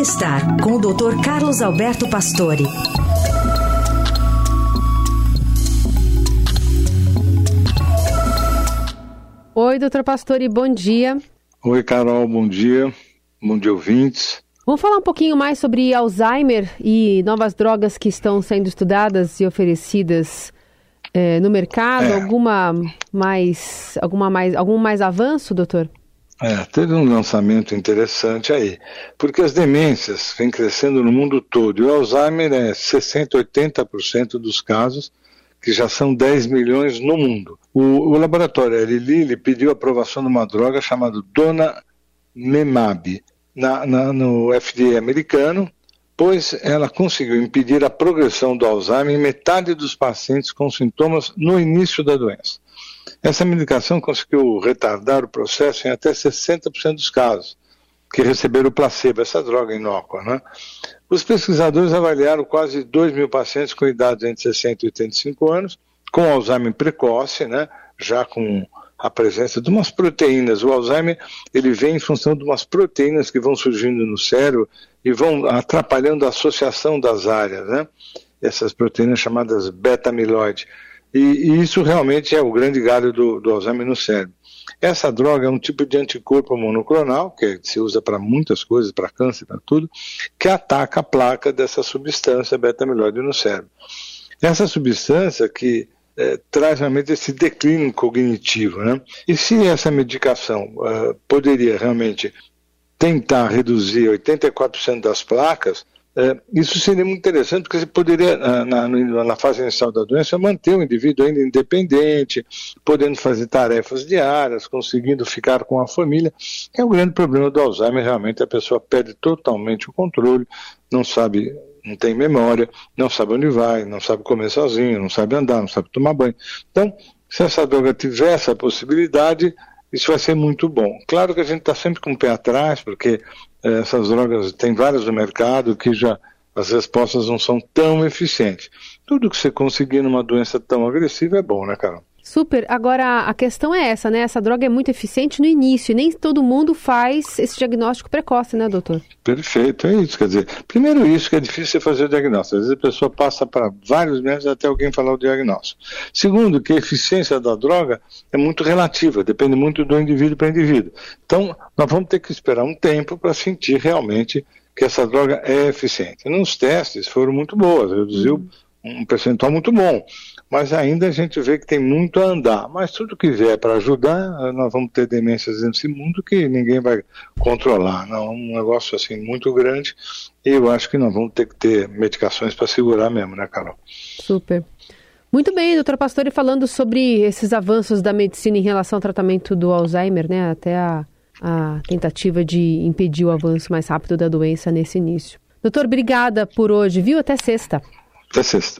Bem-estar com o Dr. Carlos Alberto Pastore. Oi, doutor Pastore, bom dia. Oi, Carol, bom dia. Bom dia, ouvintes. Vamos falar um pouquinho mais sobre Alzheimer e novas drogas que estão sendo estudadas e oferecidas é, no mercado. É. Alguma mais, alguma mais, algum mais avanço, doutor? É, teve um lançamento interessante aí, porque as demências vêm crescendo no mundo todo e o Alzheimer é 60, 80% dos casos, que já são 10 milhões no mundo. O, o laboratório Eli Lilly pediu aprovação de uma droga chamada Dona Memab na, na, no FDA americano, pois ela conseguiu impedir a progressão do Alzheimer em metade dos pacientes com sintomas no início da doença. Essa medicação conseguiu retardar o processo em até 60% dos casos que receberam o placebo, essa droga inócua. Né? Os pesquisadores avaliaram quase 2 mil pacientes com idades entre 60 e 85 anos, com Alzheimer precoce, né? já com a presença de umas proteínas. O Alzheimer ele vem em função de umas proteínas que vão surgindo no cérebro e vão atrapalhando a associação das áreas, né? essas proteínas chamadas beta-amiloide. E, e, isso realmente é o grande galho do, do, Alzheimer no cérebro. Essa droga é um tipo de anticorpo monoclonal, que se usa para muitas coisas, para câncer, para tudo, que ataca a placa dessa substância beta-amiloide no cérebro. Essa substância que é, traz realmente esse declínio cognitivo. Né? E se essa medicação uh, poderia realmente tentar reduzir 84% das placas, isso seria muito interessante, porque você poderia, na, na, na, fase inicial da doença, manter o indivíduo ainda independente, podendo fazer tarefas diárias, conseguindo ficar com a família. É o grande problema do Alzheimer, realmente a pessoa perde totalmente o controle, não sabe, não tem memória, não sabe onde vai, não sabe comer sozinho, não sabe andar, não sabe tomar banho. Então, se essa droga tiver essa possibilidade, isso vai ser muito bom. Claro que a gente está sempre com o pé atrás, porque eh, essas drogas tem várias no mercado que já as respostas não são tão eficientes. Tudo que você conseguir numa doença tão agressiva é bom, né, Carol? Super. Agora, a questão é essa, né? Essa droga é muito eficiente no início e nem todo mundo faz esse diagnóstico precoce, né, doutor? Perfeito, é isso. Quer dizer, primeiro isso que é difícil fazer o diagnóstico. Às vezes a pessoa passa para vários meses até alguém falar o diagnóstico. Segundo, que a eficiência da droga é muito relativa, depende muito do indivíduo para indivíduo. Então, nós vamos ter que esperar um tempo para sentir realmente que essa droga é eficiente. Nos testes foram muito boas, reduziu um percentual muito bom mas ainda a gente vê que tem muito a andar. Mas tudo que vier para ajudar, nós vamos ter demências nesse mundo que ninguém vai controlar. Não, é um negócio assim muito grande e eu acho que nós vamos ter que ter medicações para segurar mesmo, né, Carol? Super. Muito bem, doutora Pastore, falando sobre esses avanços da medicina em relação ao tratamento do Alzheimer, né, até a, a tentativa de impedir o avanço mais rápido da doença nesse início. Doutor, obrigada por hoje, viu? Até sexta. Até sexta.